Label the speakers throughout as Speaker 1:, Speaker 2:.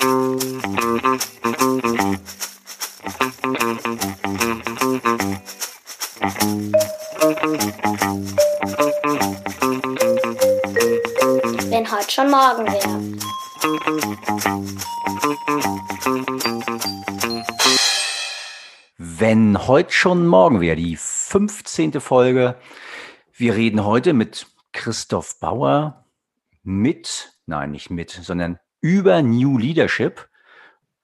Speaker 1: Wenn heute schon morgen wäre.
Speaker 2: Wenn heute schon morgen wäre, die 15. Folge. Wir reden heute mit Christoph Bauer mit, nein, nicht mit, sondern über New Leadership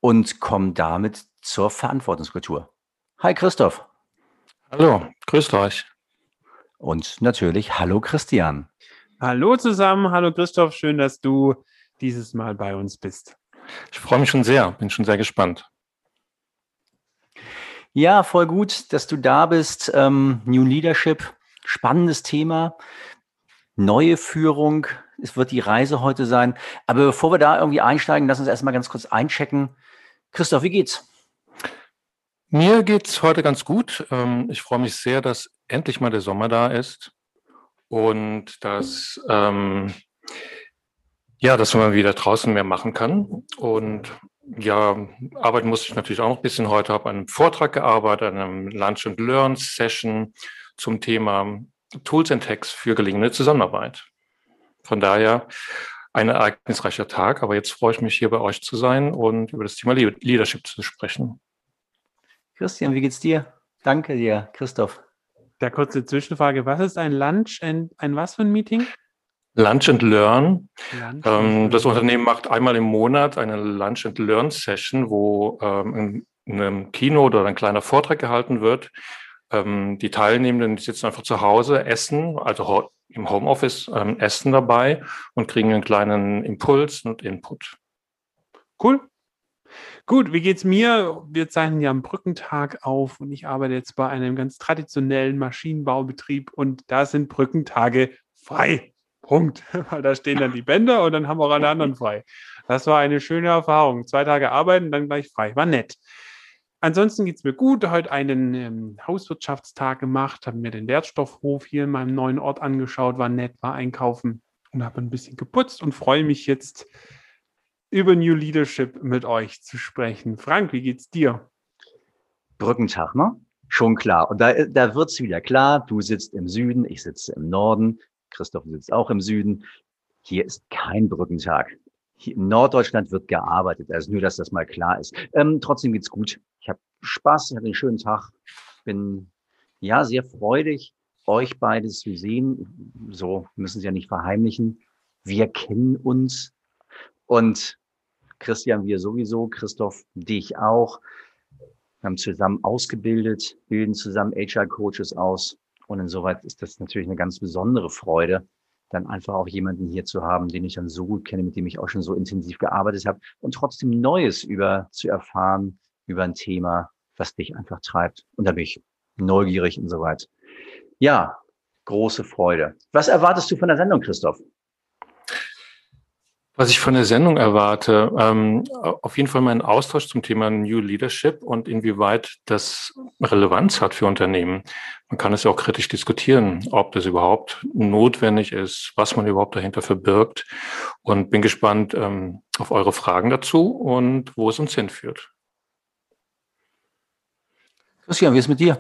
Speaker 2: und kommen damit zur Verantwortungskultur. Hi Christoph.
Speaker 3: Hallo, grüßt euch.
Speaker 2: Und natürlich hallo Christian.
Speaker 4: Hallo zusammen, hallo Christoph, schön, dass du dieses Mal bei uns bist.
Speaker 3: Ich freue mich schon sehr, bin schon sehr gespannt.
Speaker 2: Ja, voll gut, dass du da bist. Ähm, New Leadership, spannendes Thema. Neue Führung, es wird die Reise heute sein. Aber bevor wir da irgendwie einsteigen, lass uns erstmal ganz kurz einchecken. Christoph, wie geht's?
Speaker 3: Mir geht's heute ganz gut. Ähm, ich freue mich sehr, dass endlich mal der Sommer da ist und dass ähm, ja, dass man wieder draußen mehr machen kann. Und ja, arbeiten musste ich natürlich auch noch ein bisschen heute, habe an einem Vortrag gearbeitet, an einem Lunch and Learn Session zum Thema Tools and Hacks für gelingende Zusammenarbeit. Von daher ein ereignisreicher Tag, aber jetzt freue ich mich hier bei euch zu sein und über das Thema Leadership zu sprechen.
Speaker 2: Christian, wie geht's dir? Danke dir, Christoph.
Speaker 4: Da kurze Zwischenfrage. Was ist ein Lunch and ein was für ein Meeting?
Speaker 3: Lunch and Learn. Lunch ähm, das Unternehmen macht einmal im Monat eine Lunch and Learn Session, wo ähm, in einem Keynote oder ein kleiner Vortrag gehalten wird. Ähm, die Teilnehmenden sitzen einfach zu Hause, essen, also im Homeoffice ähm, essen dabei und kriegen einen kleinen Impuls und Input.
Speaker 4: Cool. Gut, wie geht's mir? Wir zeichnen ja am Brückentag auf und ich arbeite jetzt bei einem ganz traditionellen Maschinenbaubetrieb und da sind Brückentage frei. Punkt. Weil da stehen dann die Bänder und dann haben auch alle anderen frei. Das war eine schöne Erfahrung. Zwei Tage arbeiten, dann gleich frei. War nett. Ansonsten geht es mir gut. Heute einen ähm, Hauswirtschaftstag gemacht, habe mir den Wertstoffhof hier in meinem neuen Ort angeschaut, war nett, war einkaufen und habe ein bisschen geputzt und freue mich jetzt über New Leadership mit euch zu sprechen. Frank, wie geht's dir?
Speaker 2: Brückentag, ne? Schon klar. Und da, da wird's wieder klar. Du sitzt im Süden, ich sitze im Norden. Christoph sitzt auch im Süden. Hier ist kein Brückentag. Hier in Norddeutschland wird gearbeitet, also nur, dass das mal klar ist. Ähm, trotzdem geht's gut. Ich habe Spaß, ich hatte einen schönen Tag. Bin ja sehr freudig, euch beide zu sehen. So müssen Sie ja nicht verheimlichen. Wir kennen uns und Christian, wir sowieso, Christoph, dich auch. Wir haben zusammen ausgebildet, bilden zusammen HR-Coaches aus. Und insoweit ist das natürlich eine ganz besondere Freude, dann einfach auch jemanden hier zu haben, den ich dann so gut kenne, mit dem ich auch schon so intensiv gearbeitet habe und trotzdem Neues über zu erfahren über ein Thema, was dich einfach treibt. Und da bin ich neugierig und so weiter. Ja, große Freude. Was erwartest du von der Sendung, Christoph?
Speaker 3: Was ich von der Sendung erwarte, ähm, auf jeden Fall meinen Austausch zum Thema New Leadership und inwieweit das Relevanz hat für Unternehmen. Man kann es ja auch kritisch diskutieren, ob das überhaupt notwendig ist, was man überhaupt dahinter verbirgt. Und bin gespannt ähm, auf eure Fragen dazu und wo es uns hinführt.
Speaker 2: Christian, wie ist es mit dir?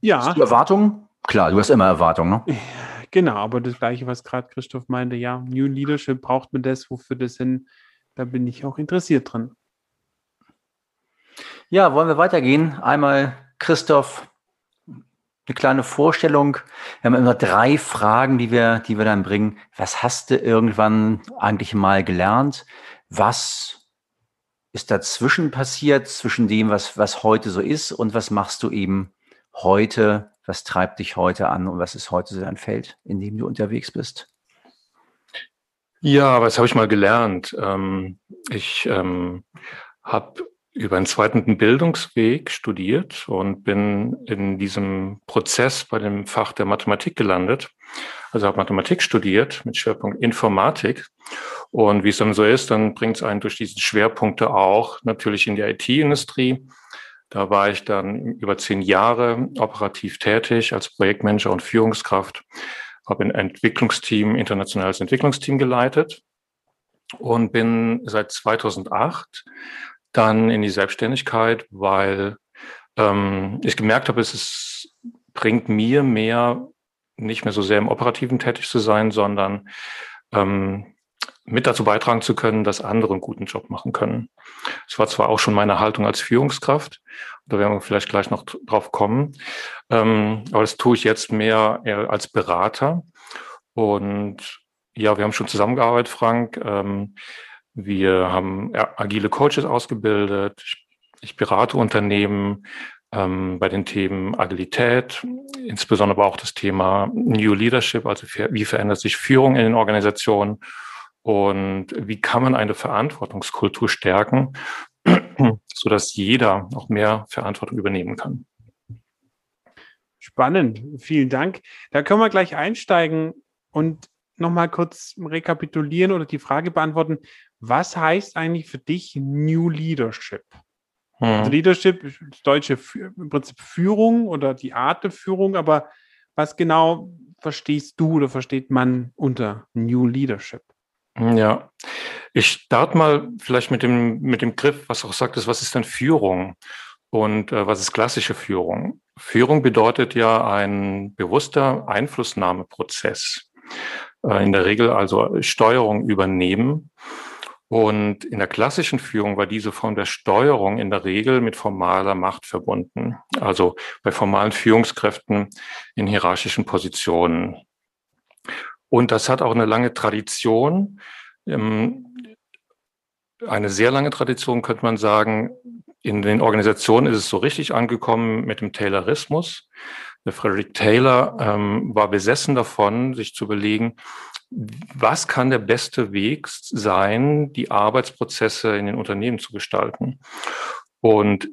Speaker 4: Ja.
Speaker 2: Hast du Erwartungen? Klar, du hast immer Erwartungen, ne?
Speaker 4: Genau, aber das Gleiche, was gerade Christoph meinte, ja, New Leadership braucht man das, wofür das hin, da bin ich auch interessiert dran.
Speaker 2: Ja, wollen wir weitergehen? Einmal Christoph, eine kleine Vorstellung. Wir haben immer drei Fragen, die wir, die wir dann bringen. Was hast du irgendwann eigentlich mal gelernt? Was ist dazwischen passiert, zwischen dem, was, was heute so ist und was machst du eben heute was treibt dich heute an und was ist heute so dein Feld, in dem du unterwegs bist?
Speaker 3: Ja, was habe ich mal gelernt? Ähm, ich ähm, habe über einen zweiten Bildungsweg studiert und bin in diesem Prozess bei dem Fach der Mathematik gelandet. Also habe Mathematik studiert mit Schwerpunkt Informatik. Und wie es dann so ist, dann bringt es einen durch diese Schwerpunkte auch natürlich in die IT-Industrie. Da war ich dann über zehn Jahre operativ tätig als Projektmanager und Führungskraft, habe ein Entwicklungsteam, internationales Entwicklungsteam geleitet und bin seit 2008 dann in die Selbstständigkeit, weil ähm, ich gemerkt habe, es ist, bringt mir mehr, nicht mehr so sehr im Operativen tätig zu sein, sondern ähm, mit dazu beitragen zu können, dass andere einen guten Job machen können. Das war zwar auch schon meine Haltung als Führungskraft, da werden wir vielleicht gleich noch drauf kommen, ähm, aber das tue ich jetzt mehr als Berater. Und ja, wir haben schon zusammengearbeitet, Frank. Ähm, wir haben agile Coaches ausgebildet. Ich, ich berate Unternehmen ähm, bei den Themen Agilität, insbesondere aber auch das Thema New Leadership, also wie verändert sich Führung in den Organisationen und wie kann man eine Verantwortungskultur stärken, so dass jeder auch mehr Verantwortung übernehmen kann.
Speaker 4: Spannend, vielen Dank. Da können wir gleich einsteigen und nochmal kurz rekapitulieren oder die Frage beantworten. Was heißt eigentlich für dich New Leadership? Hm. Also Leadership, deutsche im Prinzip Führung oder die Art der Führung, aber was genau verstehst du oder versteht man unter New Leadership?
Speaker 3: Ja, ich starte mal vielleicht mit dem, mit dem Griff, was auch sagt, ist, was ist denn Führung und äh, was ist klassische Führung? Führung bedeutet ja ein bewusster Einflussnahmeprozess. Äh, in der Regel also Steuerung übernehmen. Und in der klassischen Führung war diese Form der Steuerung in der Regel mit formaler Macht verbunden. Also bei formalen Führungskräften in hierarchischen Positionen. Und das hat auch eine lange Tradition, ähm, eine sehr lange Tradition, könnte man sagen. In den Organisationen ist es so richtig angekommen mit dem Taylorismus. Der Frederick Taylor ähm, war besessen davon, sich zu überlegen, was kann der beste Weg sein, die Arbeitsprozesse in den Unternehmen zu gestalten. Und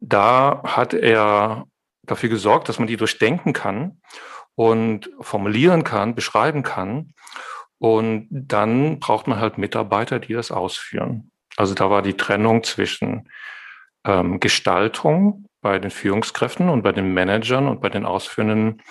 Speaker 3: da hat er dafür gesorgt, dass man die durchdenken kann und formulieren kann, beschreiben kann. Und dann braucht man halt Mitarbeiter, die das ausführen. Also da war die Trennung zwischen ähm, Gestaltung bei den Führungskräften und bei den Managern und bei den ausführenden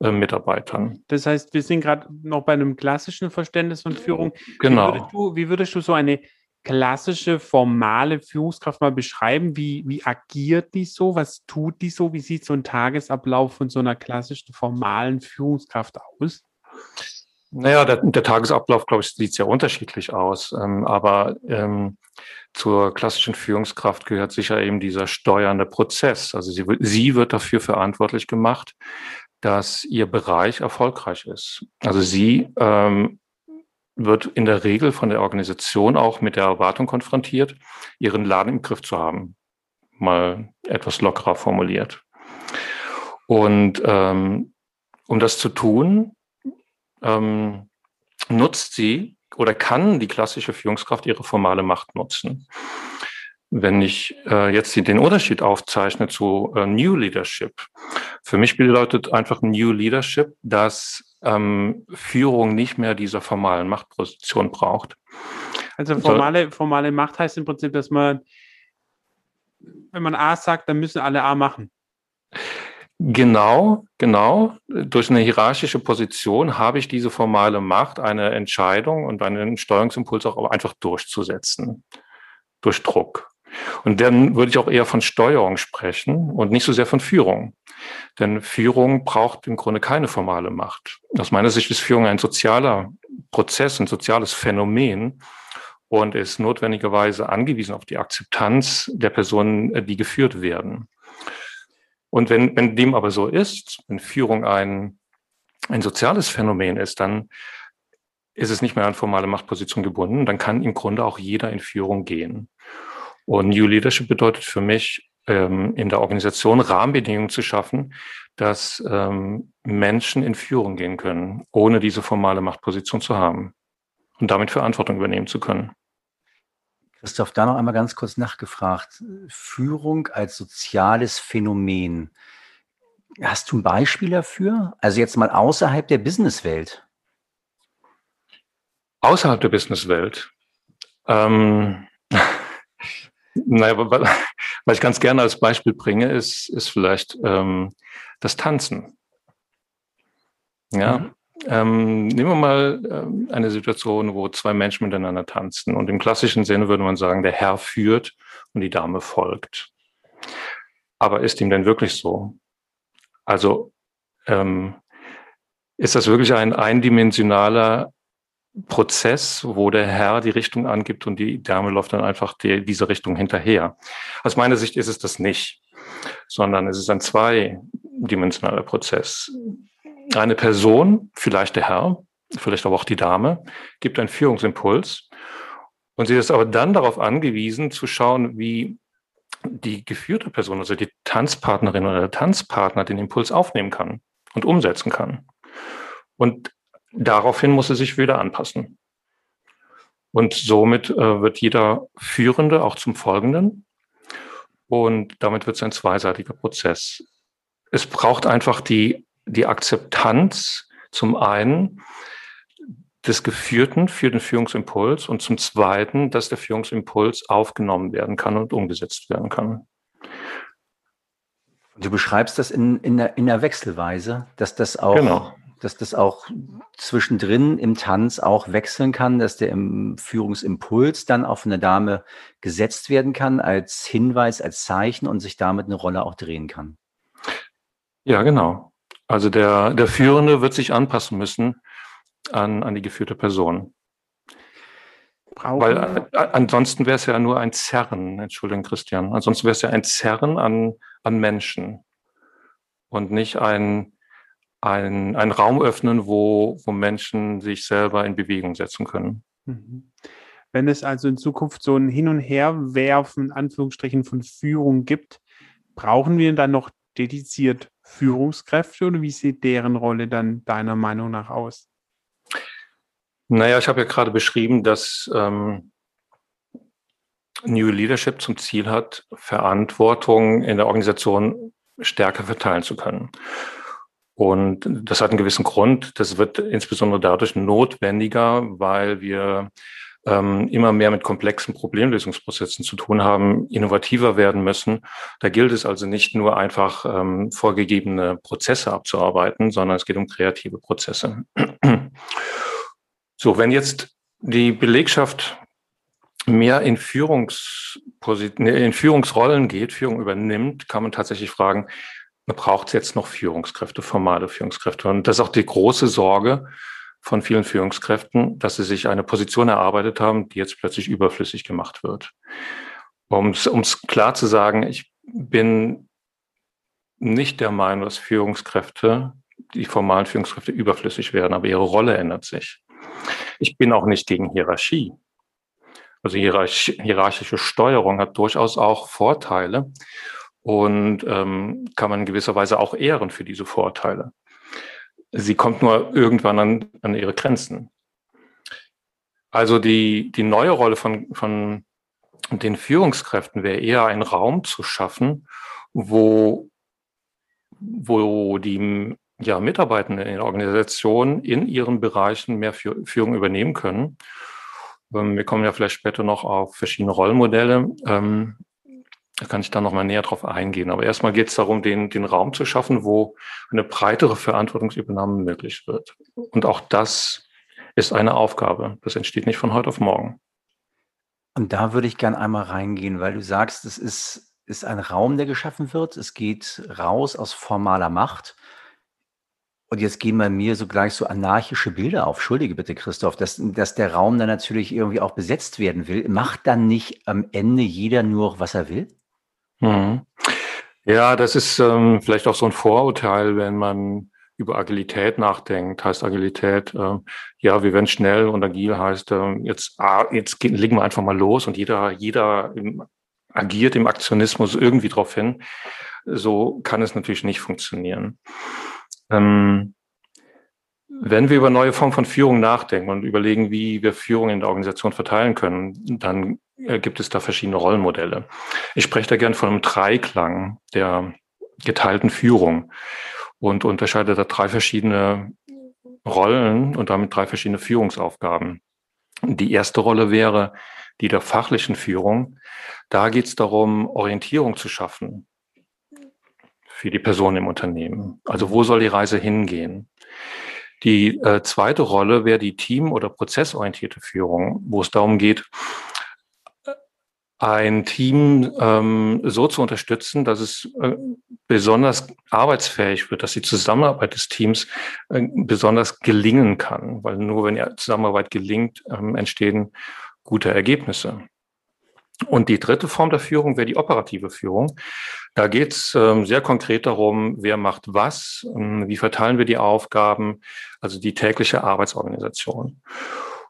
Speaker 3: äh, Mitarbeitern.
Speaker 4: Das heißt, wir sind gerade noch bei einem klassischen Verständnis von Führung.
Speaker 3: Genau.
Speaker 4: Wie würdest du, wie würdest du so eine klassische, formale Führungskraft mal beschreiben? Wie, wie agiert die so? Was tut die so? Wie sieht so ein Tagesablauf von so einer klassischen, formalen Führungskraft aus?
Speaker 3: Naja, der, der Tagesablauf, glaube ich, sieht sehr unterschiedlich aus. Ähm, aber ähm, zur klassischen Führungskraft gehört sicher eben dieser steuernde Prozess. Also sie, sie wird dafür verantwortlich gemacht, dass ihr Bereich erfolgreich ist. Also sie ähm, wird in der Regel von der Organisation auch mit der Erwartung konfrontiert, ihren Laden im Griff zu haben. Mal etwas lockerer formuliert. Und ähm, um das zu tun, ähm, nutzt sie oder kann die klassische Führungskraft ihre formale Macht nutzen. Wenn ich äh, jetzt den Unterschied aufzeichne zu äh, New Leadership, für mich bedeutet einfach New Leadership, dass ähm, Führung nicht mehr dieser formalen Machtposition braucht.
Speaker 4: Also formale, formale Macht heißt im Prinzip, dass man, wenn man A sagt, dann müssen alle A machen.
Speaker 3: Genau, genau. Durch eine hierarchische Position habe ich diese formale Macht, eine Entscheidung und einen Steuerungsimpuls auch einfach durchzusetzen. Durch Druck. Und dann würde ich auch eher von Steuerung sprechen und nicht so sehr von Führung. Denn Führung braucht im Grunde keine formale Macht. Aus meiner Sicht ist Führung ein sozialer Prozess, ein soziales Phänomen und ist notwendigerweise angewiesen auf die Akzeptanz der Personen, die geführt werden. Und wenn, wenn dem aber so ist, wenn Führung ein, ein soziales Phänomen ist, dann ist es nicht mehr an formale Machtposition gebunden. Dann kann im Grunde auch jeder in Führung gehen. Und New Leadership bedeutet für mich, ähm, in der Organisation Rahmenbedingungen zu schaffen, dass ähm, Menschen in Führung gehen können, ohne diese formale Machtposition zu haben und damit Verantwortung übernehmen zu können.
Speaker 2: Christoph, da noch einmal ganz kurz nachgefragt. Führung als soziales Phänomen. Hast du ein Beispiel dafür? Also jetzt mal außerhalb der Businesswelt.
Speaker 3: Außerhalb der Businesswelt. Ähm, naja, was ich ganz gerne als Beispiel bringe, ist, ist vielleicht ähm, das Tanzen. Ja, mhm. ähm, nehmen wir mal ähm, eine Situation, wo zwei Menschen miteinander tanzen. Und im klassischen Sinne würde man sagen, der Herr führt und die Dame folgt. Aber ist ihm denn wirklich so? Also ähm, ist das wirklich ein eindimensionaler Prozess, wo der Herr die Richtung angibt und die Dame läuft dann einfach die, diese Richtung hinterher. Aus meiner Sicht ist es das nicht, sondern es ist ein zweidimensionaler Prozess. Eine Person, vielleicht der Herr, vielleicht aber auch die Dame, gibt einen Führungsimpuls und sie ist aber dann darauf angewiesen zu schauen, wie die geführte Person, also die Tanzpartnerin oder der Tanzpartner den Impuls aufnehmen kann und umsetzen kann. Und daraufhin muss sie sich wieder anpassen. Und somit äh, wird jeder Führende auch zum Folgenden. Und damit wird es ein zweiseitiger Prozess. Es braucht einfach die, die Akzeptanz zum einen des Geführten für den Führungsimpuls und zum zweiten, dass der Führungsimpuls aufgenommen werden kann und umgesetzt werden kann.
Speaker 2: Du beschreibst das in, in, der, in der Wechselweise, dass das auch
Speaker 3: genau
Speaker 2: dass das auch zwischendrin im Tanz auch wechseln kann, dass der im Führungsimpuls dann auf eine Dame gesetzt werden kann als Hinweis, als Zeichen und sich damit eine Rolle auch drehen kann.
Speaker 3: Ja, genau. Also der, der Führende wird sich anpassen müssen an, an die geführte Person. Brauchen Weil äh, ansonsten wäre es ja nur ein Zerren, Entschuldigung, Christian. Ansonsten wäre es ja ein Zerren an, an Menschen und nicht ein, ein, einen Raum öffnen, wo, wo Menschen sich selber in Bewegung setzen können. Mhm.
Speaker 4: Wenn es also in Zukunft so ein Hin- und Herwerfen, Anführungsstrichen, von Führung gibt, brauchen wir dann noch dediziert Führungskräfte oder wie sieht deren Rolle dann deiner Meinung nach aus?
Speaker 3: Naja, ich habe ja gerade beschrieben, dass ähm, New Leadership zum Ziel hat, Verantwortung in der Organisation stärker verteilen zu können. Und das hat einen gewissen Grund. Das wird insbesondere dadurch notwendiger, weil wir ähm, immer mehr mit komplexen Problemlösungsprozessen zu tun haben, innovativer werden müssen. Da gilt es also nicht nur einfach ähm, vorgegebene Prozesse abzuarbeiten, sondern es geht um kreative Prozesse. so, wenn jetzt die Belegschaft mehr in, Führungsposition, in Führungsrollen geht, Führung übernimmt, kann man tatsächlich fragen, braucht es jetzt noch Führungskräfte, formale Führungskräfte. Und das ist auch die große Sorge von vielen Führungskräften, dass sie sich eine Position erarbeitet haben, die jetzt plötzlich überflüssig gemacht wird. Um es klar zu sagen, ich bin nicht der Meinung, dass Führungskräfte, die formalen Führungskräfte überflüssig werden, aber ihre Rolle ändert sich. Ich bin auch nicht gegen Hierarchie. Also hierarchische Steuerung hat durchaus auch Vorteile und ähm, kann man in gewisser Weise auch ehren für diese Vorteile. Sie kommt nur irgendwann an, an ihre Grenzen. Also die, die neue Rolle von, von den Führungskräften wäre eher ein Raum zu schaffen, wo, wo die ja, Mitarbeitenden in der Organisation in ihren Bereichen mehr Führung übernehmen können. Ähm, wir kommen ja vielleicht später noch auf verschiedene Rollenmodelle. Da kann ich dann nochmal näher drauf eingehen. Aber erstmal geht es darum, den, den Raum zu schaffen, wo eine breitere Verantwortungsübernahme möglich wird. Und auch das ist eine Aufgabe. Das entsteht nicht von heute auf morgen.
Speaker 2: Und da würde ich gern einmal reingehen, weil du sagst, es ist, ist ein Raum, der geschaffen wird. Es geht raus aus formaler Macht. Und jetzt gehen bei mir so gleich so anarchische Bilder auf. Entschuldige bitte, Christoph, dass, dass der Raum dann natürlich irgendwie auch besetzt werden will. Macht dann nicht am Ende jeder nur, was er will?
Speaker 3: Mhm. Ja, das ist ähm, vielleicht auch so ein Vorurteil, wenn man über Agilität nachdenkt. Heißt Agilität, äh, ja, wir werden schnell und agil heißt, äh, jetzt, ah, jetzt legen wir einfach mal los und jeder, jeder im, agiert im Aktionismus irgendwie drauf hin. So kann es natürlich nicht funktionieren. Ähm, wenn wir über neue Formen von Führung nachdenken und überlegen, wie wir Führung in der Organisation verteilen können, dann gibt es da verschiedene Rollenmodelle. Ich spreche da gern von einem Dreiklang der geteilten Führung und unterscheide da drei verschiedene Rollen und damit drei verschiedene Führungsaufgaben. Die erste Rolle wäre die der fachlichen Führung. Da geht es darum, Orientierung zu schaffen für die Person im Unternehmen. Also wo soll die Reise hingehen? Die äh, zweite Rolle wäre die team- oder prozessorientierte Führung, wo es darum geht, ein Team ähm, so zu unterstützen, dass es äh, besonders arbeitsfähig wird, dass die Zusammenarbeit des Teams äh, besonders gelingen kann, weil nur wenn die Zusammenarbeit gelingt, ähm, entstehen gute Ergebnisse. Und die dritte Form der Führung wäre die operative Führung. Da geht es ähm, sehr konkret darum, wer macht was, ähm, wie verteilen wir die Aufgaben, also die tägliche Arbeitsorganisation.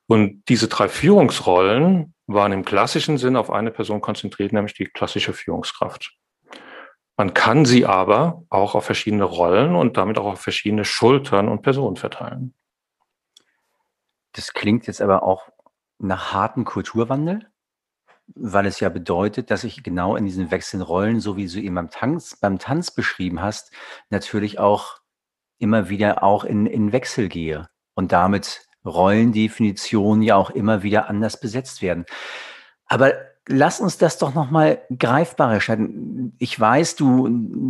Speaker 3: Und diese drei Führungsrollen waren im klassischen Sinn auf eine Person konzentriert, nämlich die klassische Führungskraft. Man kann sie aber auch auf verschiedene Rollen und damit auch auf verschiedene Schultern und Personen verteilen.
Speaker 2: Das klingt jetzt aber auch nach harten Kulturwandel, weil es ja bedeutet, dass ich genau in diesen wechselnden Rollen, so wie du eben beim Tanz, beim Tanz beschrieben hast, natürlich auch immer wieder auch in, in Wechsel gehe und damit Rollendefinitionen ja auch immer wieder anders besetzt werden. Aber lass uns das doch nochmal greifbarer stellen. Ich weiß, du,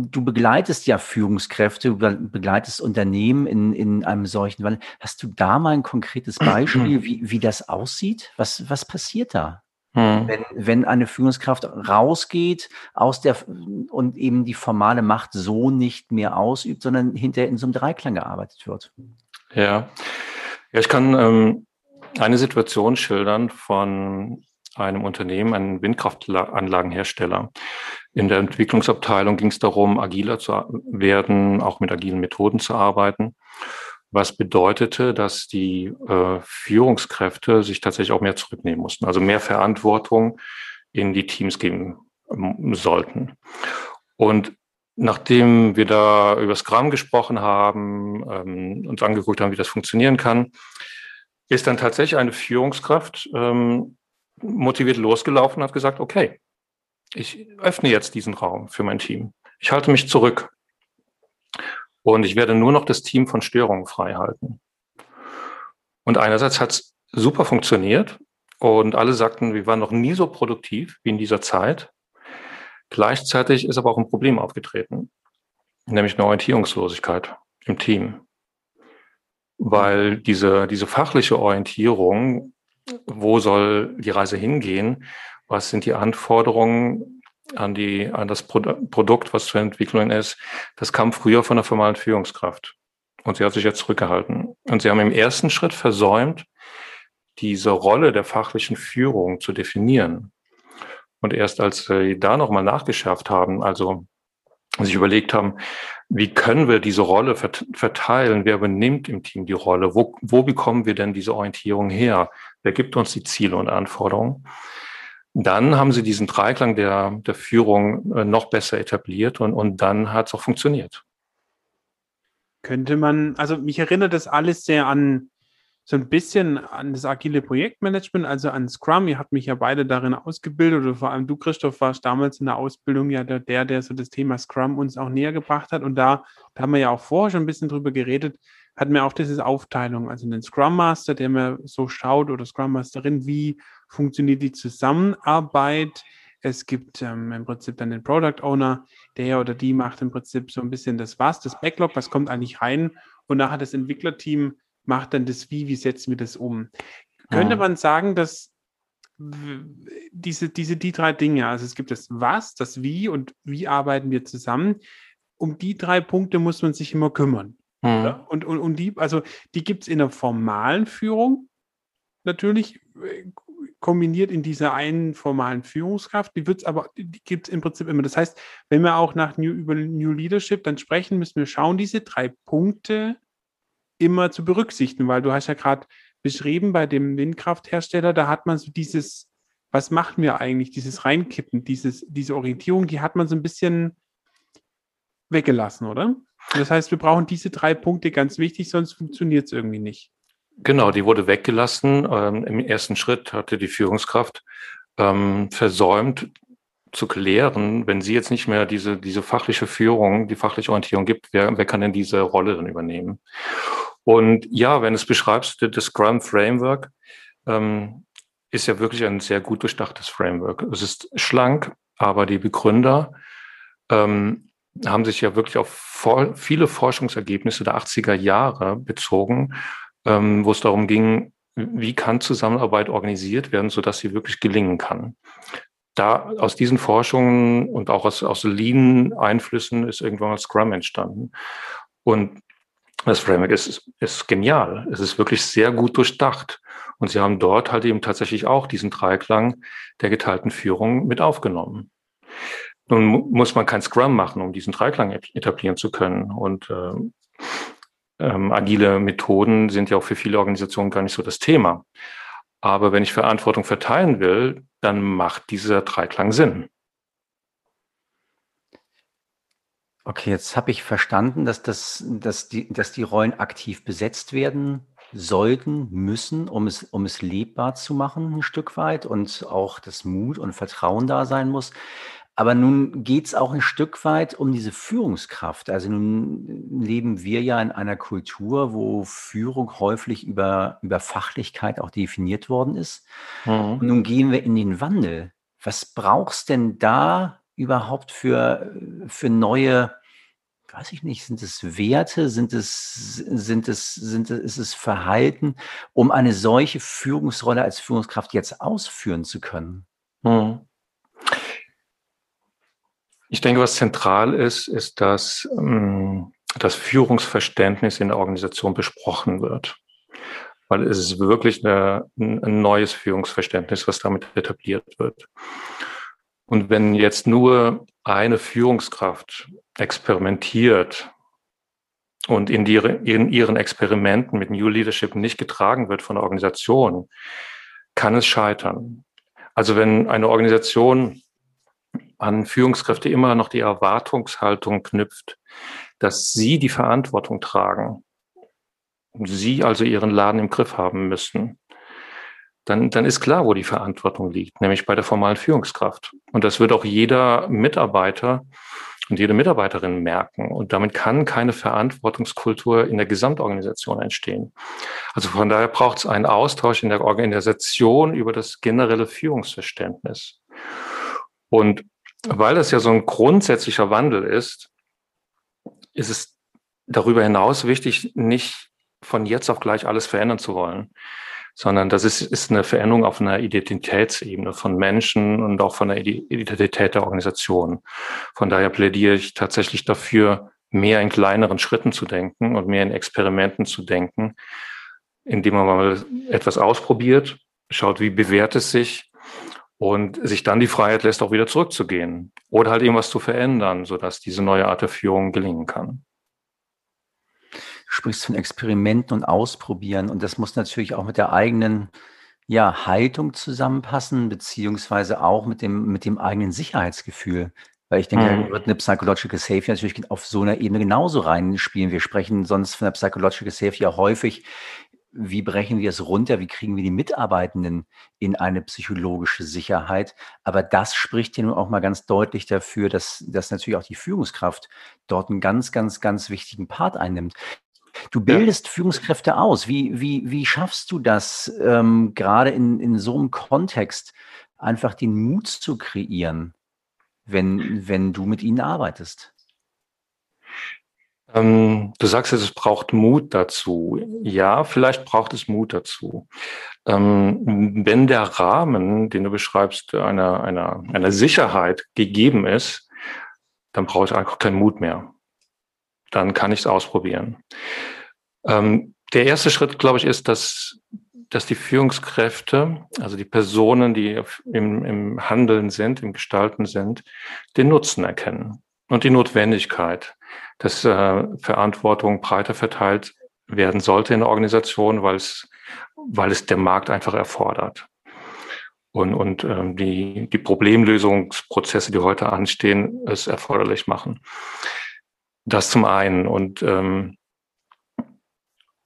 Speaker 2: du begleitest ja Führungskräfte, du begleitest Unternehmen in, in einem solchen Wandel. Hast du da mal ein konkretes Beispiel, wie, wie das aussieht? Was, was passiert da? Hm. Wenn, wenn eine Führungskraft rausgeht aus der und eben die formale Macht so nicht mehr ausübt, sondern hinterher in so einem Dreiklang gearbeitet wird.
Speaker 3: Ja, ja, ich kann ähm, eine Situation schildern von einem Unternehmen, einem Windkraftanlagenhersteller. In der Entwicklungsabteilung ging es darum, agiler zu werden, auch mit agilen Methoden zu arbeiten, was bedeutete, dass die äh, Führungskräfte sich tatsächlich auch mehr zurücknehmen mussten, also mehr Verantwortung in die Teams geben ähm, sollten. Und Nachdem wir da über Scrum gesprochen haben, ähm, uns angeguckt haben, wie das funktionieren kann, ist dann tatsächlich eine Führungskraft ähm, motiviert losgelaufen und hat gesagt, okay, ich öffne jetzt diesen Raum für mein Team. Ich halte mich zurück. Und ich werde nur noch das Team von Störungen frei halten. Und einerseits hat es super funktioniert und alle sagten, wir waren noch nie so produktiv wie in dieser Zeit. Gleichzeitig ist aber auch ein Problem aufgetreten, nämlich eine Orientierungslosigkeit im Team. Weil diese, diese fachliche Orientierung, wo soll die Reise hingehen, was sind die Anforderungen an, die, an das Produkt, was zu entwickeln ist, das kam früher von der formalen Führungskraft. Und sie hat sich jetzt zurückgehalten. Und sie haben im ersten Schritt versäumt, diese Rolle der fachlichen Führung zu definieren. Und erst als wir da nochmal nachgeschärft haben, also sich überlegt haben, wie können wir diese Rolle verteilen? Wer übernimmt im Team die Rolle? Wo, wo bekommen wir denn diese Orientierung her? Wer gibt uns die Ziele und Anforderungen? Dann haben sie diesen Dreiklang der, der Führung äh, noch besser etabliert und, und dann hat es auch funktioniert.
Speaker 4: Könnte man, also mich erinnert das alles sehr an so ein bisschen an das agile Projektmanagement, also an Scrum. Ihr habt mich ja beide darin ausgebildet oder vor allem du, Christoph, warst damals in der Ausbildung ja der, der, so das Thema Scrum uns auch näher gebracht hat. Und da, da haben wir ja auch vorher schon ein bisschen drüber geredet, hatten wir auch diese Aufteilung, also den Scrum Master, der mir so schaut oder Scrum Masterin, wie funktioniert die Zusammenarbeit. Es gibt ähm, im Prinzip dann den Product Owner, der oder die macht im Prinzip so ein bisschen das Was, das Backlog, was kommt eigentlich rein. Und nachher das Entwicklerteam macht dann das Wie, wie setzen wir das um? Könnte man sagen, dass diese, diese, die drei Dinge, also es gibt das Was, das Wie und wie arbeiten wir zusammen, um die drei Punkte muss man sich immer kümmern. Mhm. Und, und, und die, also die gibt es in der formalen Führung natürlich äh, kombiniert in dieser einen formalen Führungskraft, die wird es aber, die gibt es im Prinzip immer. Das heißt, wenn wir auch nach New, über New Leadership dann sprechen, müssen wir schauen, diese drei Punkte immer zu berücksichtigen, weil du hast ja gerade beschrieben bei dem Windkrafthersteller, da hat man so dieses, was machen wir eigentlich, dieses Reinkippen, dieses, diese Orientierung, die hat man so ein bisschen weggelassen, oder? Das heißt, wir brauchen diese drei Punkte ganz wichtig, sonst funktioniert es irgendwie nicht.
Speaker 3: Genau, die wurde weggelassen. Ähm, Im ersten Schritt hatte die Führungskraft ähm, versäumt zu klären, wenn sie jetzt nicht mehr diese, diese fachliche Führung, die fachliche Orientierung gibt, wer, wer kann denn diese Rolle dann übernehmen? Und ja, wenn du es beschreibst, das Scrum Framework ähm, ist ja wirklich ein sehr gut durchdachtes Framework. Es ist schlank, aber die Begründer ähm, haben sich ja wirklich auf vor, viele Forschungsergebnisse der 80er Jahre bezogen, ähm, wo es darum ging, wie kann Zusammenarbeit organisiert werden, sodass sie wirklich gelingen kann. Da aus diesen Forschungen und auch aus, aus Lean-Einflüssen ist irgendwann mal Scrum entstanden. Und das Framework ist, ist genial. Es ist wirklich sehr gut durchdacht. Und sie haben dort halt eben tatsächlich auch diesen Dreiklang der geteilten Führung mit aufgenommen. Nun muss man kein Scrum machen, um diesen Dreiklang etablieren zu können. Und äh, ähm, agile Methoden sind ja auch für viele Organisationen gar nicht so das Thema. Aber wenn ich Verantwortung verteilen will, dann macht dieser Dreiklang Sinn.
Speaker 2: Okay, jetzt habe ich verstanden, dass, das, dass, die, dass die Rollen aktiv besetzt werden sollten, müssen, um es, um es lebbar zu machen, ein Stück weit und auch das Mut und Vertrauen da sein muss. Aber nun geht es auch ein Stück weit um diese Führungskraft. Also nun leben wir ja in einer Kultur, wo Führung häufig über, über Fachlichkeit auch definiert worden ist. Mhm. Und nun gehen wir in den Wandel. Was brauchst denn da überhaupt für, für neue, weiß ich nicht, sind es Werte, sind es, sind es, sind es, ist es Verhalten, um eine solche Führungsrolle als Führungskraft jetzt ausführen zu können? Mhm.
Speaker 3: Ich denke, was zentral ist, ist, dass ähm, das Führungsverständnis in der Organisation besprochen wird. Weil es ist wirklich eine, ein neues Führungsverständnis, was damit etabliert wird. Und wenn jetzt nur eine Führungskraft experimentiert und in, die, in ihren Experimenten mit New Leadership nicht getragen wird von der Organisation, kann es scheitern. Also wenn eine Organisation an Führungskräfte immer noch die Erwartungshaltung knüpft, dass sie die Verantwortung tragen, sie also ihren Laden im Griff haben müssen, dann, dann ist klar, wo die Verantwortung liegt, nämlich bei der formalen Führungskraft. Und das wird auch jeder Mitarbeiter und jede Mitarbeiterin merken. Und damit kann keine Verantwortungskultur in der Gesamtorganisation entstehen. Also von daher braucht es einen Austausch in der Organisation über das generelle Führungsverständnis. Und weil das ja so ein grundsätzlicher Wandel ist, ist es darüber hinaus wichtig, nicht von jetzt auf gleich alles verändern zu wollen, sondern das ist, ist eine Veränderung auf einer Identitätsebene von Menschen und auch von der Identität der Organisation. Von daher plädiere ich tatsächlich dafür, mehr in kleineren Schritten zu denken und mehr in Experimenten zu denken, indem man mal etwas ausprobiert, schaut, wie bewährt es sich und sich dann die Freiheit lässt, auch wieder zurückzugehen oder halt irgendwas zu verändern, sodass diese neue Art der Führung gelingen kann.
Speaker 2: Sprichst von Experimenten und Ausprobieren und das muss natürlich auch mit der eigenen ja, Haltung zusammenpassen, beziehungsweise auch mit dem, mit dem eigenen Sicherheitsgefühl. Weil ich denke, mhm. wird eine Psychological Safety natürlich auf so einer Ebene genauso reinspielen. Wir sprechen sonst von der Psychological Safety ja häufig wie brechen wir es runter, wie kriegen wir die Mitarbeitenden in eine psychologische Sicherheit. Aber das spricht ja nun auch mal ganz deutlich dafür, dass, dass natürlich auch die Führungskraft dort einen ganz, ganz, ganz wichtigen Part einnimmt. Du bildest ja. Führungskräfte aus. Wie, wie, wie schaffst du das, ähm, gerade in, in so einem Kontext, einfach den Mut zu kreieren, wenn, wenn du mit ihnen arbeitest?
Speaker 3: Ähm, du sagst jetzt, es braucht Mut dazu. Ja, vielleicht braucht es Mut dazu. Ähm, wenn der Rahmen, den du beschreibst, einer, einer, einer Sicherheit gegeben ist, dann brauche ich einfach keinen Mut mehr. Dann kann ich es ausprobieren. Ähm, der erste Schritt, glaube ich, ist, dass, dass die Führungskräfte, also die Personen, die im, im Handeln sind, im Gestalten sind, den Nutzen erkennen und die Notwendigkeit dass äh, Verantwortung breiter verteilt werden sollte in der Organisation, weil es, weil es der Markt einfach erfordert. Und, und ähm, die, die Problemlösungsprozesse, die heute anstehen, es erforderlich machen. Das zum einen. Und, ähm,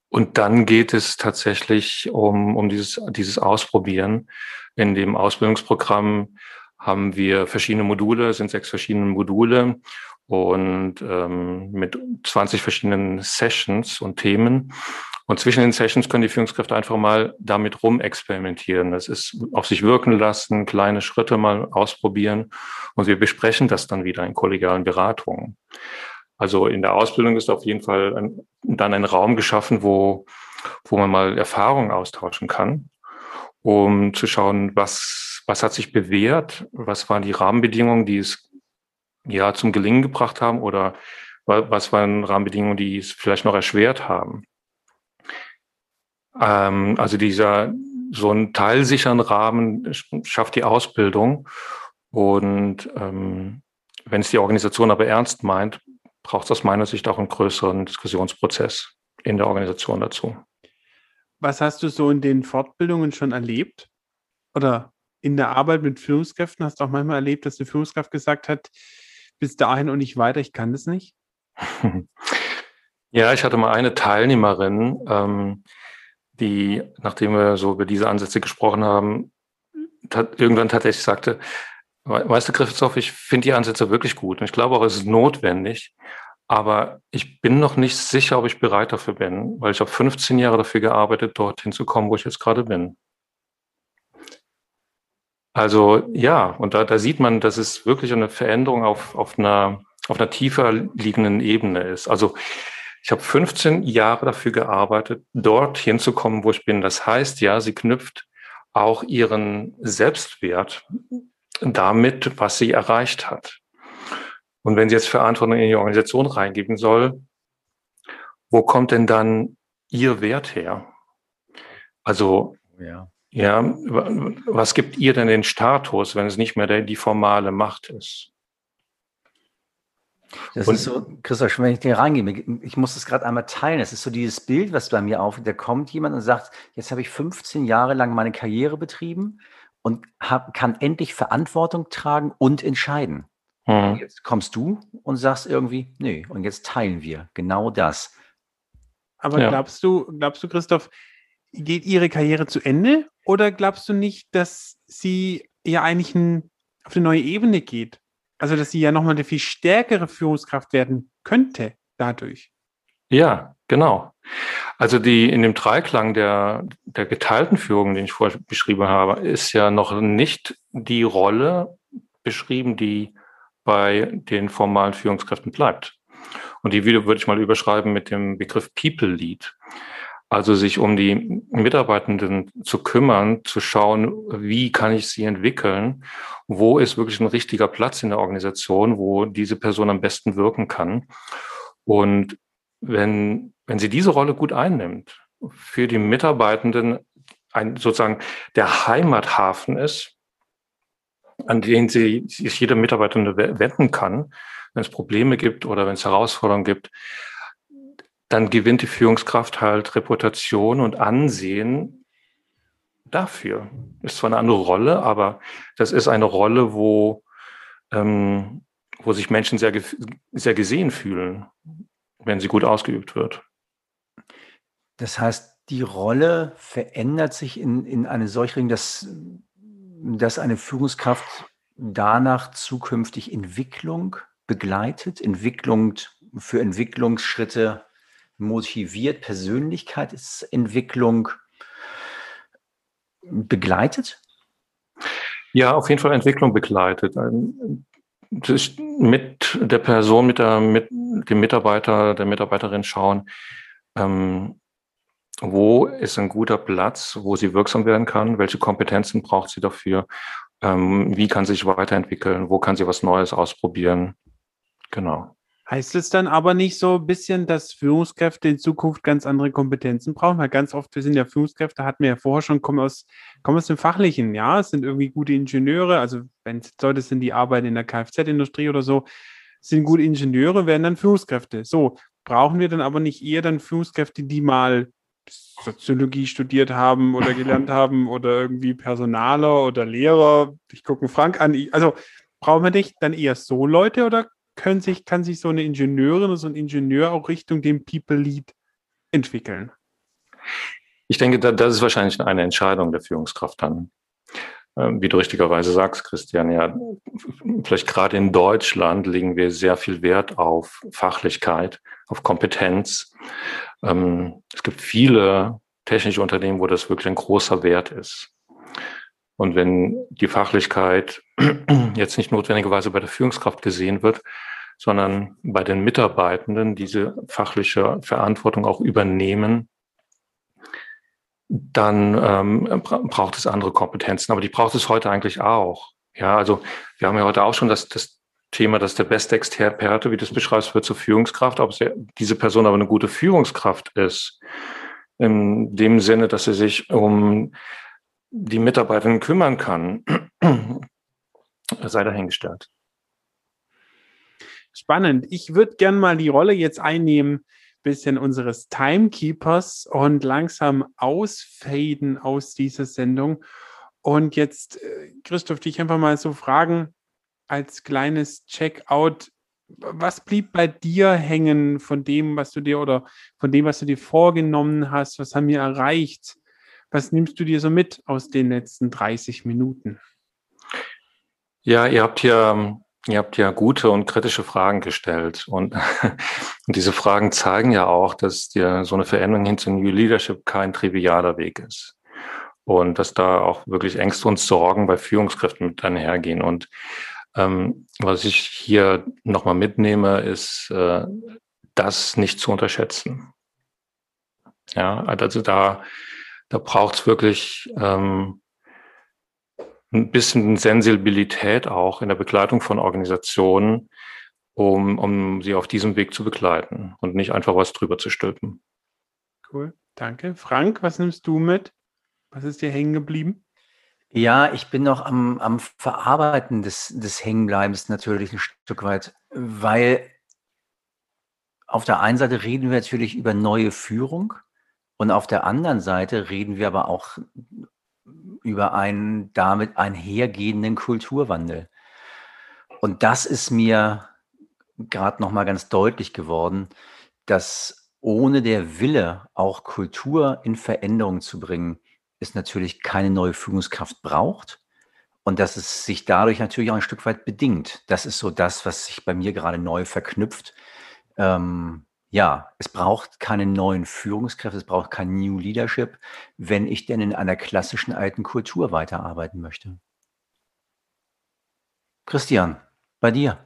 Speaker 3: und dann geht es tatsächlich um, um dieses, dieses Ausprobieren. In dem Ausbildungsprogramm haben wir verschiedene Module, sind sechs verschiedene Module und ähm, mit 20 verschiedenen Sessions und Themen. Und zwischen den Sessions können die Führungskräfte einfach mal damit rumexperimentieren. Das ist auf sich wirken lassen, kleine Schritte mal ausprobieren. Und wir besprechen das dann wieder in kollegialen Beratungen. Also in der Ausbildung ist auf jeden Fall ein, dann ein Raum geschaffen, wo, wo man mal Erfahrungen austauschen kann, um zu schauen, was, was hat sich bewährt, was waren die Rahmenbedingungen, die es ja zum Gelingen gebracht haben oder was waren Rahmenbedingungen, die es vielleicht noch erschwert haben. Ähm, also dieser so ein teilsicheren Rahmen schafft die Ausbildung und ähm, wenn es die Organisation aber ernst meint, braucht es aus meiner Sicht auch einen größeren Diskussionsprozess in der Organisation dazu.
Speaker 4: Was hast du so in den Fortbildungen schon erlebt? Oder in der Arbeit mit Führungskräften hast du auch manchmal erlebt, dass eine Führungskraft gesagt hat, bis dahin und nicht weiter, ich kann das nicht?
Speaker 3: Ja, ich hatte mal eine Teilnehmerin, ähm, die, nachdem wir so über diese Ansätze gesprochen haben, irgendwann tatsächlich sagte, Weißt du, Christoph, ich finde die Ansätze wirklich gut und ich glaube auch, es ist notwendig. Aber ich bin noch nicht sicher, ob ich bereit dafür bin, weil ich habe 15 Jahre dafür gearbeitet, dorthin zu kommen, wo ich jetzt gerade bin. Also ja, und da, da sieht man, dass es wirklich eine Veränderung auf, auf, einer, auf einer tiefer liegenden Ebene ist. Also ich habe 15 Jahre dafür gearbeitet, dorthin zu kommen, wo ich bin. Das heißt ja, sie knüpft auch ihren Selbstwert damit, was sie erreicht hat. Und wenn sie jetzt Verantwortung in die Organisation reingeben soll, wo kommt denn dann ihr Wert her? Also, ja. ja, was gibt ihr denn den Status, wenn es nicht mehr der, die formale Macht ist?
Speaker 2: Das und, ist so, Christoph, wenn ich dir reingehe, ich muss das gerade einmal teilen. Es ist so dieses Bild, was bei mir auf, da kommt jemand und sagt, jetzt habe ich 15 Jahre lang meine Karriere betrieben, und hab, kann endlich Verantwortung tragen und entscheiden. Mhm. Jetzt kommst du und sagst irgendwie, nö, und jetzt teilen wir genau das.
Speaker 4: Aber ja. glaubst du, glaubst du, Christoph, geht ihre Karriere zu Ende oder glaubst du nicht, dass sie ja eigentlich ein, auf eine neue Ebene geht? Also, dass sie ja nochmal eine viel stärkere Führungskraft werden könnte dadurch.
Speaker 3: Ja, genau. Also die in dem Dreiklang der, der geteilten Führung, den ich vorher beschrieben habe, ist ja noch nicht die Rolle beschrieben, die bei den formalen Führungskräften bleibt. Und die würde ich mal überschreiben mit dem Begriff People Lead. Also sich um die Mitarbeitenden zu kümmern, zu schauen, wie kann ich sie entwickeln, wo ist wirklich ein richtiger Platz in der Organisation, wo diese Person am besten wirken kann. Und wenn, wenn sie diese Rolle gut einnimmt, für die Mitarbeitenden ein, sozusagen der Heimathafen ist, an den sie sich jeder Mitarbeitende wenden kann, wenn es Probleme gibt oder wenn es Herausforderungen gibt, dann gewinnt die Führungskraft halt Reputation und Ansehen dafür. Ist zwar eine andere Rolle, aber das ist eine Rolle, wo, ähm, wo sich Menschen sehr, sehr gesehen fühlen wenn sie gut ausgeübt wird.
Speaker 2: Das heißt, die Rolle verändert sich in, in eine solche Richtung, dass, dass eine Führungskraft danach zukünftig Entwicklung begleitet, Entwicklung für Entwicklungsschritte motiviert, Persönlichkeitsentwicklung begleitet?
Speaker 3: Ja, auf jeden Fall Entwicklung begleitet mit der Person, mit, der, mit dem Mitarbeiter, der Mitarbeiterin schauen, ähm, wo ist ein guter Platz, wo sie wirksam werden kann, welche Kompetenzen braucht sie dafür, ähm, wie kann sie sich weiterentwickeln, wo kann sie was Neues ausprobieren. Genau.
Speaker 4: Heißt es dann aber nicht so ein bisschen, dass Führungskräfte in Zukunft ganz andere Kompetenzen brauchen? Weil ganz oft, wir sind ja Führungskräfte, hatten wir ja vorher schon, kommen aus, kommen aus dem Fachlichen, ja, es sind irgendwie gute Ingenieure, also wenn es Leute sind, die arbeiten in der Kfz-Industrie oder so, sind gute Ingenieure, werden dann Führungskräfte. So, brauchen wir dann aber nicht eher dann Führungskräfte, die mal Soziologie studiert haben oder gelernt haben oder irgendwie Personaler oder Lehrer. Ich gucke Frank an. Also brauchen wir nicht dann eher so Leute oder können sich, kann sich so eine Ingenieurin oder so ein Ingenieur auch Richtung dem People Lead entwickeln?
Speaker 3: Ich denke, das ist wahrscheinlich eine Entscheidung der Führungskraft dann. Ähm, wie du richtigerweise sagst, Christian, ja, vielleicht gerade in Deutschland legen wir sehr viel Wert auf Fachlichkeit, auf Kompetenz. Ähm, es gibt viele technische Unternehmen, wo das wirklich ein großer Wert ist. Und wenn die Fachlichkeit jetzt nicht notwendigerweise bei der Führungskraft gesehen wird, sondern bei den Mitarbeitenden diese fachliche Verantwortung auch übernehmen, dann ähm, braucht es andere Kompetenzen. Aber die braucht es heute eigentlich auch. Ja, also wir haben ja heute auch schon das, das Thema, dass der beste Experte, wie du es beschreibst, wird zur Führungskraft. Ob diese Person aber eine gute Führungskraft ist, in dem Sinne, dass sie sich um die Mitarbeitenden kümmern kann, sei dahingestellt.
Speaker 4: Spannend. Ich würde gern mal die Rolle jetzt einnehmen, bisschen unseres Timekeepers und langsam ausfaden aus dieser Sendung. Und jetzt, äh, Christoph, dich einfach mal so fragen, als kleines Checkout, was blieb bei dir hängen von dem, was du dir oder von dem, was du dir vorgenommen hast? Was haben wir erreicht? Was nimmst du dir so mit aus den letzten 30 Minuten?
Speaker 3: Ja, ihr habt hier, ihr habt ja gute und kritische Fragen gestellt. Und, und diese Fragen zeigen ja auch, dass dir so eine Veränderung hin zu New Leadership kein trivialer Weg ist. Und dass da auch wirklich Ängste und Sorgen bei Führungskräften mit einhergehen. Und ähm, was ich hier nochmal mitnehme, ist, äh, das nicht zu unterschätzen. Ja, also da, da braucht es wirklich ähm, ein bisschen Sensibilität auch in der Begleitung von Organisationen, um, um sie auf diesem Weg zu begleiten und nicht einfach was drüber zu stülpen.
Speaker 4: Cool, danke. Frank, was nimmst du mit? Was ist dir hängen geblieben?
Speaker 2: Ja, ich bin noch am, am Verarbeiten des, des Hängenbleibens natürlich ein Stück weit, weil auf der einen Seite reden wir natürlich über neue Führung und auf der anderen Seite reden wir aber auch über einen damit einhergehenden Kulturwandel. Und das ist mir gerade noch mal ganz deutlich geworden, dass ohne der Wille, auch Kultur in Veränderung zu bringen, es natürlich keine neue Führungskraft braucht und dass es sich dadurch natürlich auch ein Stück weit bedingt. Das ist so das, was sich bei mir gerade neu verknüpft. Ähm, ja, es braucht keine neuen Führungskräfte, es braucht kein New Leadership, wenn ich denn in einer klassischen alten Kultur weiterarbeiten möchte. Christian, bei dir.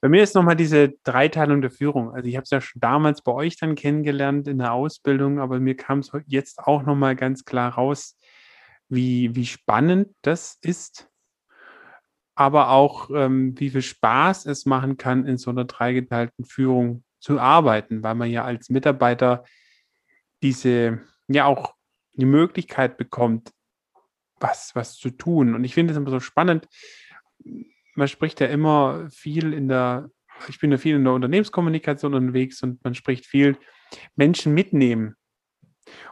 Speaker 4: Bei mir ist nochmal diese Dreiteilung der Führung. Also ich habe es ja schon damals bei euch dann kennengelernt in der Ausbildung, aber mir kam es jetzt auch nochmal ganz klar raus, wie, wie spannend das ist, aber auch ähm, wie viel Spaß es machen kann, in so einer dreigeteilten Führung zu arbeiten, weil man ja als Mitarbeiter diese, ja auch die Möglichkeit bekommt, was, was zu tun. Und ich finde es immer so spannend, man spricht ja immer viel in der, ich bin ja viel in der Unternehmenskommunikation unterwegs und man spricht viel Menschen mitnehmen.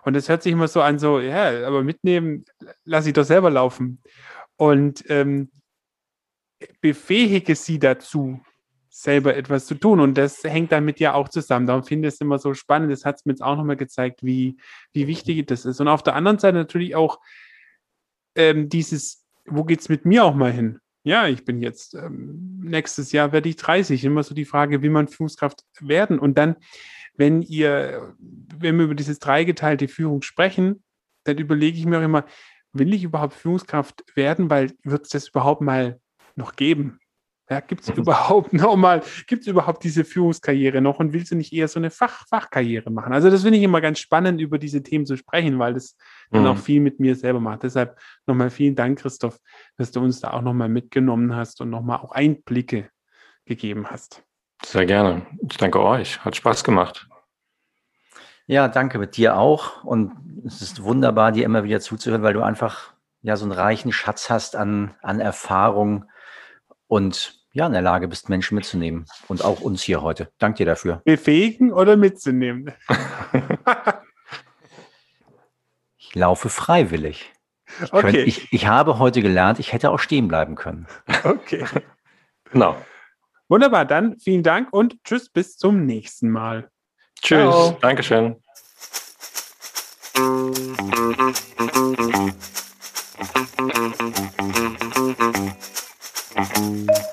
Speaker 4: Und es hört sich immer so an, so, ja, aber mitnehmen, lass ich doch selber laufen. Und ähm, befähige sie dazu, selber etwas zu tun. Und das hängt damit ja auch zusammen. Darum finde ich es immer so spannend. Das hat es mir jetzt auch nochmal gezeigt, wie, wie wichtig das ist. Und auf der anderen Seite natürlich auch ähm, dieses, wo geht es mit mir auch mal hin? ja, ich bin jetzt, ähm, nächstes Jahr werde ich 30. Immer so die Frage, wie man Führungskraft werden. Und dann, wenn ihr, wenn wir über dieses dreigeteilte Führung sprechen, dann überlege ich mir auch immer, will ich überhaupt Führungskraft werden, weil wird es das überhaupt mal noch geben? Ja, gibt es überhaupt noch mal, gibt es überhaupt diese Führungskarriere noch und willst du nicht eher so eine Fach, Fachkarriere machen? Also das finde ich immer ganz spannend, über diese Themen zu sprechen, weil das mhm. dann auch viel mit mir selber macht. Deshalb nochmal vielen Dank, Christoph, dass du uns da auch nochmal mitgenommen hast und nochmal auch Einblicke gegeben hast.
Speaker 3: Sehr gerne. Ich danke euch. Hat Spaß gemacht.
Speaker 2: Ja, danke mit dir auch. Und es ist wunderbar, dir immer wieder zuzuhören, weil du einfach ja so einen reichen Schatz hast an, an Erfahrung und ja, in der Lage bist, Menschen mitzunehmen. Und auch uns hier heute. Dank dir dafür.
Speaker 4: Befähigen oder mitzunehmen?
Speaker 2: ich laufe freiwillig. Ich, okay. Könnte, ich, ich habe heute gelernt, ich hätte auch stehen bleiben können.
Speaker 4: Okay. Genau. Wunderbar, dann vielen Dank und tschüss, bis zum nächsten Mal.
Speaker 3: Tschüss, Ciao. Dankeschön. Thank you.